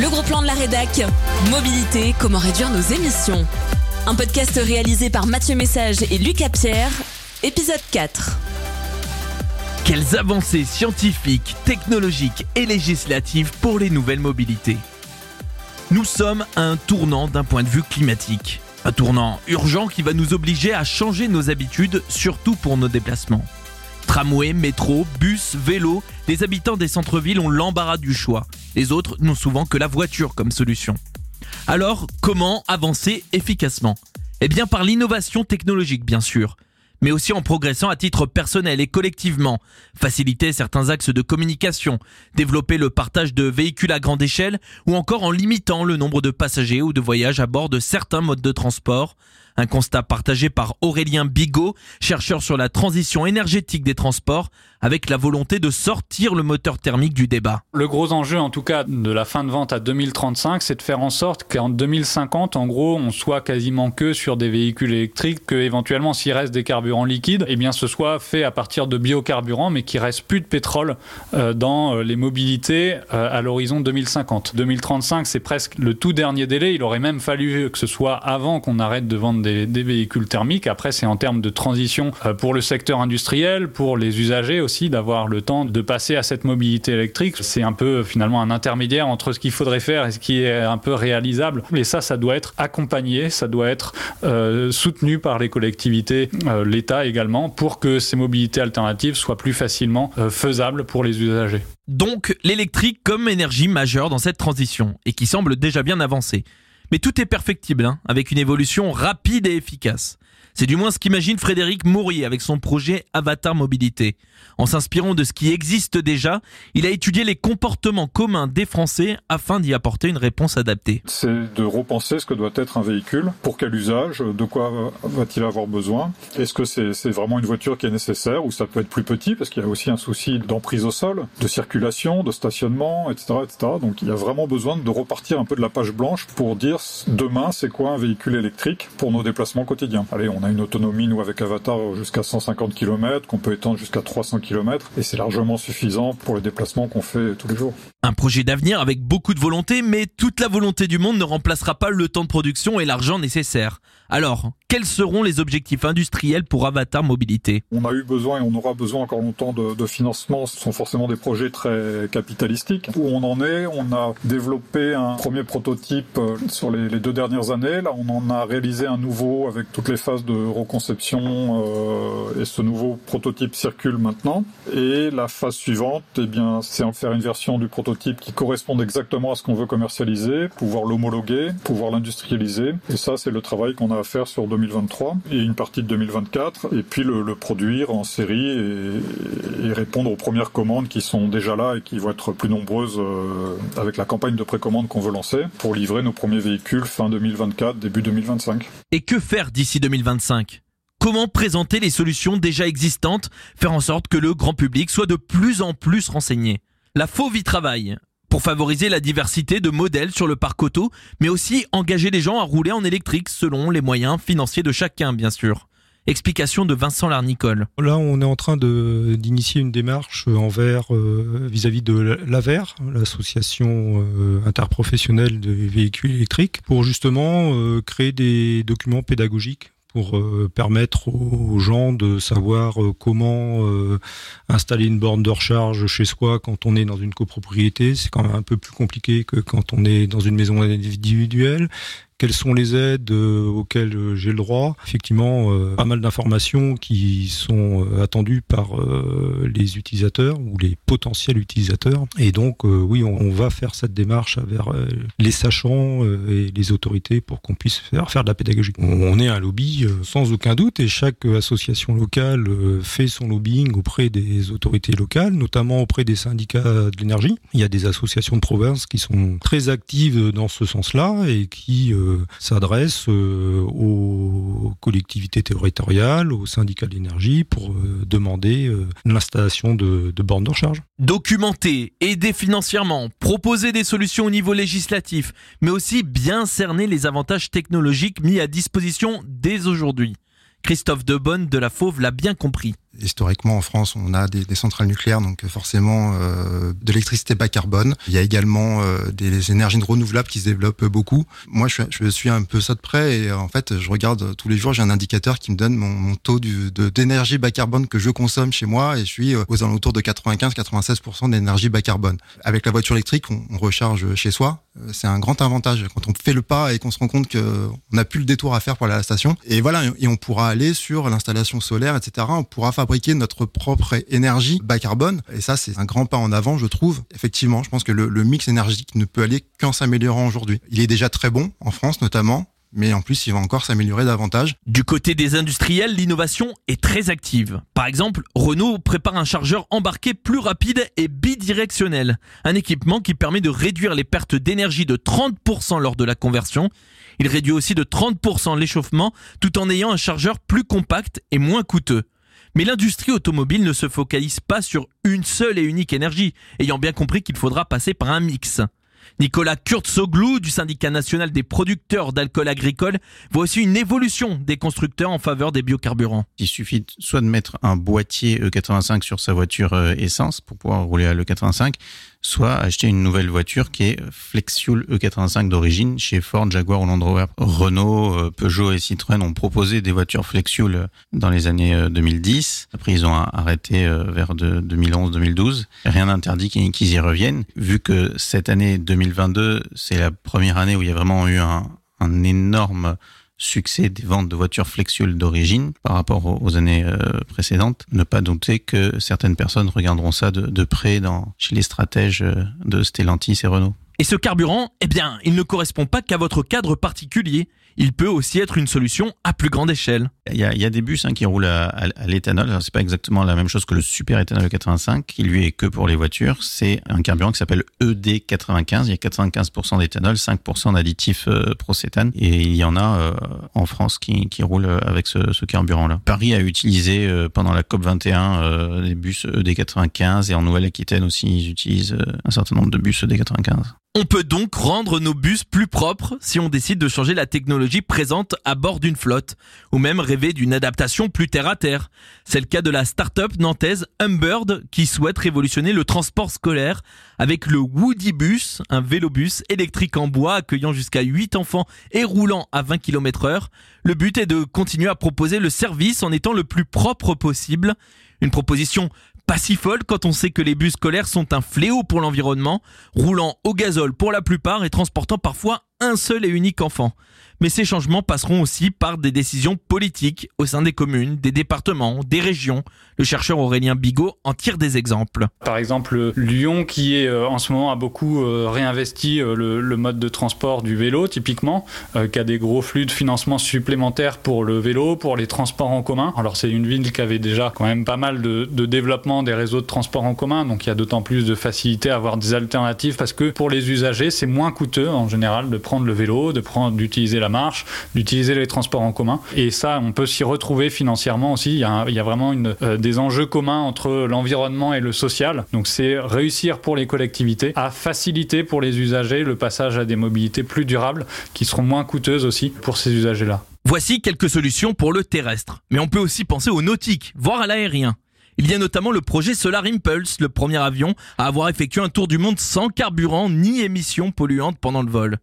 Le gros plan de la rédac. Mobilité, comment réduire nos émissions. Un podcast réalisé par Mathieu Message et Lucas Pierre. Épisode 4. Quelles avancées scientifiques, technologiques et législatives pour les nouvelles mobilités? Nous sommes à un tournant d'un point de vue climatique. Un tournant urgent qui va nous obliger à changer nos habitudes, surtout pour nos déplacements. Tramway, métro, bus, vélo, les habitants des centres-villes ont l'embarras du choix. Les autres n'ont souvent que la voiture comme solution. Alors, comment avancer efficacement? Eh bien par l'innovation technologique bien sûr, mais aussi en progressant à titre personnel et collectivement, faciliter certains axes de communication, développer le partage de véhicules à grande échelle ou encore en limitant le nombre de passagers ou de voyages à bord de certains modes de transport, un constat partagé par Aurélien Bigot, chercheur sur la transition énergétique des transports, avec la volonté de sortir le moteur thermique du débat. Le gros enjeu, en tout cas, de la fin de vente à 2035, c'est de faire en sorte qu'en 2050, en gros, on soit quasiment que sur des véhicules électriques, que éventuellement, s'il reste des carburants liquides, eh bien, ce soit fait à partir de biocarburants, mais qu'il reste plus de pétrole euh, dans euh, les mobilités euh, à l'horizon 2050. 2035, c'est presque le tout dernier délai. Il aurait même fallu que ce soit avant qu'on arrête de vendre des, véhicules thermiques. Après, c'est en termes de transition pour le secteur industriel, pour les usagers aussi d'avoir le temps de passer à cette mobilité électrique. C'est un peu finalement un intermédiaire entre ce qu'il faudrait faire et ce qui est un peu réalisable. Et ça, ça doit être accompagné, ça doit être euh, soutenu par les collectivités, euh, l'État également, pour que ces mobilités alternatives soient plus facilement euh, faisables pour les usagers. Donc l'électrique comme énergie majeure dans cette transition et qui semble déjà bien avancée. Mais tout est perfectible, hein, avec une évolution rapide et efficace. C'est du moins ce qu'imagine Frédéric Maurier avec son projet Avatar Mobilité. En s'inspirant de ce qui existe déjà, il a étudié les comportements communs des Français afin d'y apporter une réponse adaptée. C'est de repenser ce que doit être un véhicule, pour quel usage, de quoi va-t-il avoir besoin, est-ce que c'est vraiment une voiture qui est nécessaire ou ça peut être plus petit parce qu'il y a aussi un souci d'emprise au sol, de circulation, de stationnement, etc., etc. Donc il y a vraiment besoin de repartir un peu de la page blanche pour dire demain c'est quoi un véhicule électrique pour nos déplacements quotidiens. Allez, on on a une autonomie, nous, avec Avatar, jusqu'à 150 km, qu'on peut étendre jusqu'à 300 km, et c'est largement suffisant pour les déplacements qu'on fait tous les jours. Un projet d'avenir avec beaucoup de volonté, mais toute la volonté du monde ne remplacera pas le temps de production et l'argent nécessaire. Alors, quels seront les objectifs industriels pour Avatar Mobilité On a eu besoin et on aura besoin encore longtemps de, de, financement. Ce sont forcément des projets très capitalistiques. Où on en est, on a développé un premier prototype euh, sur les, deux dernières années. Là, on en a réalisé un nouveau avec toutes les phases de reconception euh, et ce nouveau prototype circule maintenant. Et la phase suivante, eh bien, c'est en faire une version du prototype qui corresponde exactement à ce qu'on veut commercialiser, pouvoir l'homologuer, pouvoir l'industrialiser. Et ça, c'est le travail qu'on a faire sur 2023 et une partie de 2024, et puis le, produire en série et, et, répondre aux premières commandes qui sont déjà là et qui vont être plus nombreuses euh, avec la campagne de précommande qu'on veut lancer pour livrer nos premiers véhicules fin 2024, début 2025. Et que faire d'ici 2025 Comment présenter les solutions déjà existantes, faire en sorte que le grand public soit de plus en plus renseigné? La fauve y travaille pour favoriser la diversité de modèles sur le parc auto, mais aussi engager les gens à rouler en électrique selon les moyens financiers de chacun, bien sûr. Explication de Vincent Larnicole. Là, on est en train d'initier une démarche envers euh, vis-à-vis de l'AVER, l'association euh, interprofessionnelle des véhicules électriques, pour justement euh, créer des documents pédagogiques pour euh, permettre aux gens de savoir euh, comment euh, installer une borne de recharge chez soi quand on est dans une copropriété. C'est quand même un peu plus compliqué que quand on est dans une maison individuelle quelles sont les aides euh, auxquelles euh, j'ai le droit. Effectivement, euh, pas mal d'informations qui sont attendues par les utilisateurs ou les potentiels utilisateurs. Et donc, oui, on, va faire cette démarche vers les sachants et les autorités pour qu'on puisse faire, faire de la pédagogie. On est un lobby sans aucun doute et chaque association locale fait son lobbying auprès des autorités locales, notamment auprès des syndicats de l'énergie. Il y a des associations de province qui sont très actives dans ce sens-là et qui s'adresse euh, aux collectivités territoriales, aux syndicats d'énergie pour euh, demander euh, l'installation de, de bornes de recharge. Documenter, aider financièrement, proposer des solutions au niveau législatif, mais aussi bien cerner les avantages technologiques mis à disposition dès aujourd'hui. Christophe Debonne de la Fauve l'a bien compris. Historiquement, en France, on a des, centrales nucléaires, donc forcément euh, de l'électricité bas carbone. Il y a également euh, des énergies renouvelables qui se développent beaucoup. Moi, je, je, suis un peu ça de près et en fait, je regarde tous les jours, j'ai un indicateur qui me donne mon, mon taux d'énergie bas carbone que je consomme chez moi et je suis euh, aux alentours de 95-96% d'énergie bas carbone. Avec la voiture électrique, on, on recharge chez soi. Euh, c'est un grand avantage quand on fait le pas et qu'on se rend compte qu'on n'a plus le détour à faire pour aller à la station. Et voilà, et on pourra aller sur l'installation solaire, etc. On pourra fabriquer notre propre énergie bas carbone. Et ça, c'est un grand pas en avant, je trouve. Effectivement, je pense que le, mix énergétique ne peut aller qu'en s'améliorant aujourd'hui. Il est déjà très bon, en France notamment mais en plus, il va encore s'améliorer davantage. Du côté des industriels, l'innovation est très active. Par exemple, Renault prépare un chargeur embarqué plus rapide et bidirectionnel, un équipement qui permet de réduire les pertes d'énergie de 30% lors de la conversion. Il réduit aussi de 30% l'échauffement tout en ayant un chargeur plus compact et moins coûteux. Mais l'industrie automobile ne se focalise pas sur une seule et unique énergie, ayant bien compris qu'il faudra passer par un mix. Nicolas Kurtzoglou du syndicat national des producteurs d'alcool agricole voit aussi une évolution des constructeurs en faveur des biocarburants. Il suffit soit de mettre un boîtier E85 sur sa voiture euh, essence pour pouvoir rouler à l'E85, soit acheter une nouvelle voiture qui est Flexfuel E85 d'origine chez Ford, Jaguar ou Land Rover. Renault, euh, Peugeot et Citroën ont proposé des voitures Flexfuel euh, dans les années 2010. Après, ils ont arrêté vers 2011-2012. Rien n'interdit qu'ils y reviennent. Vu que cette année 2022, c'est la première année où il y a vraiment eu un énorme succès des ventes de voitures Flexfuel d'origine par rapport aux années euh, précédentes, ne pas douter que certaines personnes regarderont ça de, près chez les stratèges euh, de Stellantis et Renault. Et ce carburant, eh bien, il ne correspond pas qu'à votre cadre particulier. Il peut aussi être une solution à plus grande échelle. Il y a, des bus hein, qui roulent à, l'éthanol. Alors, c'est pas exactement la même chose que le super éthanol 85, qui lui est que pour les voitures. C'est un carburant qui s'appelle ED95. Il y a 95% d'éthanol, 5% d'additifs euh, procétane. Et il y en a euh, en France qui, qui roulent avec ce, carburant-là. Paris a utilisé euh, pendant la COP21 euh, des bus ED95 et en Nouvelle-Aquitaine aussi, ils utilisent un certain nombre de bus ED95. On peut donc rendre nos bus plus propres si on décide de changer la technologie présente à bord d'une flotte, ou même rêver d'une adaptation plus terre à terre. C'est le cas de la start-up nantaise Humbird qui souhaite révolutionner le transport scolaire avec le Woody Bus, un vélobus électrique en bois accueillant jusqu'à 8 enfants et roulant à 20 km heure. Le but est de continuer à proposer le service en étant le plus propre possible. Une proposition pas si folle quand on sait que les bus scolaires sont un fléau pour l'environnement, roulant au gazole pour la plupart et transportant parfois un seul et unique enfant. Mais ces changements passeront aussi par des décisions politiques au sein des communes, des départements, des régions. Le chercheur Aurélien Bigot en tire des exemples. Par exemple, Lyon qui est en ce moment a beaucoup réinvesti le, le mode de transport du vélo typiquement, euh, qui a des gros flux de financement supplémentaires pour le vélo, pour les transports en commun. Alors c'est une ville qui avait déjà quand même pas mal de, développement des réseaux de transport en commun, donc il y a d'autant plus de facilité à avoir des alternatives parce que pour les usagers c'est moins coûteux en général de prendre le vélo, d'utiliser la marche, d'utiliser les transports en commun. Et ça, on peut s'y retrouver financièrement aussi. Il y a, vraiment euh, des enjeux communs entre l'environnement et le social. Donc c'est réussir pour les collectivités à faciliter pour les usagers le passage à des mobilités plus durables qui seront moins coûteuses aussi pour ces usagers-là. Voici quelques solutions pour le terrestre. Mais on peut aussi penser au nautique, voire à l'aérien. Il y a notamment le projet Solar Impulse, le premier avion à avoir effectué un tour du monde sans carburant ni émissions polluantes pendant le vol.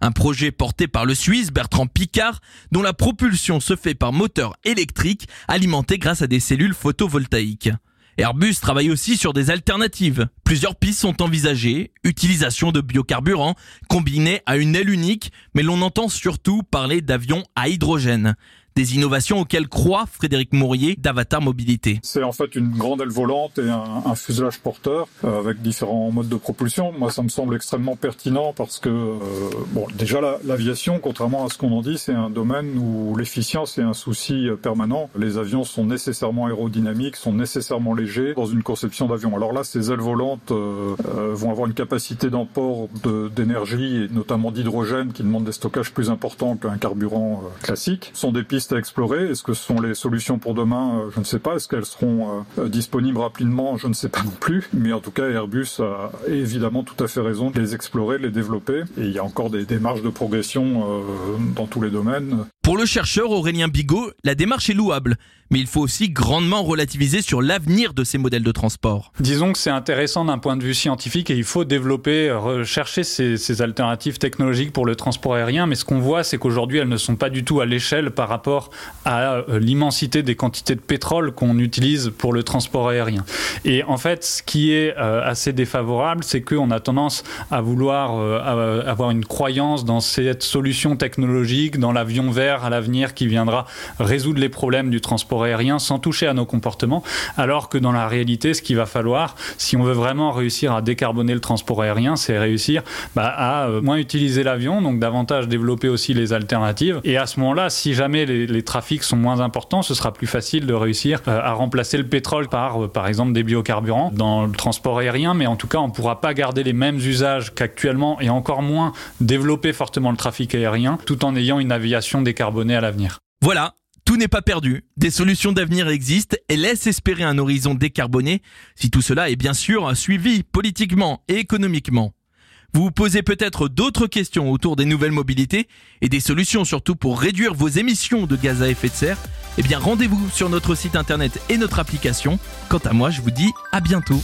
Un projet porté par le Suisse Bertrand Picard, dont la propulsion se fait par moteur électrique alimenté grâce à des cellules photovoltaïques. Airbus travaille aussi sur des alternatives. Plusieurs pistes sont envisagées, utilisation de biocarburants combinés à une aile unique, mais l'on entend surtout parler d'avions à hydrogène des innovations auxquelles croit Frédéric Mourier d'Avatar Mobilité. C'est en fait une grande aile volante et un, un fuselage porteur euh, avec différents modes de propulsion. Moi, ça me semble extrêmement pertinent parce que, euh, bon, déjà l'aviation, contrairement à ce qu'on en dit, c'est un domaine où l'efficience est un souci euh, permanent. Les avions sont nécessairement aérodynamiques, sont nécessairement légers dans une conception d'avion. Alors là, ces ailes volantes euh, euh vont avoir une capacité d'emport d'énergie et notamment d'hydrogène qui demande des stockages plus importants qu'un carburant classique. Ce sont des pistes explorer. Est-ce que ce sont les solutions pour demain? Je ne sais pas. Est-ce qu'elles seront euh, disponibles rapidement? Je ne sais pas non plus. Mais en tout cas, Airbus a évidemment tout à fait raison de les explorer, de les développer. Et il y a encore des, des marges de progression euh, dans tous les domaines. Pour le chercheur Aurélien Bigot, la démarche est louable, mais il faut aussi grandement relativiser sur l'avenir de ces modèles de transport. Disons que c'est intéressant d'un point de vue scientifique et il faut développer, rechercher ces, alternatives technologiques pour le transport aérien, mais ce qu'on voit, c'est qu'aujourd'hui, elles ne sont pas du tout à l'échelle par rapport à euh, l'immensité des quantités de pétrole qu'on utilise pour le transport aérien. Et en fait, ce qui est euh, assez défavorable, c'est qu'on a tendance à vouloir euh, avoir une croyance dans cette solution technologique, dans l'avion vert à l'avenir qui viendra résoudre les problèmes du transport aérien sans toucher à nos comportements, alors que dans la réalité, ce qu'il va falloir, si on veut vraiment réussir à décarboner le transport aérien, c'est réussir bah, à euh, moins utiliser l'avion, donc davantage développer aussi les alternatives. Et à ce moment-là, si jamais les, trafics sont moins importants, ce sera plus facile de réussir euh, à remplacer le pétrole par, euh, par exemple, des biocarburants dans le transport aérien, mais en tout cas, on ne pourra pas garder les mêmes usages qu'actuellement et encore moins développer fortement le trafic aérien tout en ayant une aviation décarbonée Voilà, tout n'est pas perdu. Des solutions d'avenir existent et laissent espérer un horizon décarboné si tout cela est bien sûr suivi politiquement et économiquement. Vous vous posez peut-être d'autres questions autour des nouvelles mobilités et des solutions surtout pour réduire vos émissions de gaz à effet de serre Eh bien rendez-vous sur notre site internet et notre application. Quant à moi, je vous dis à bientôt.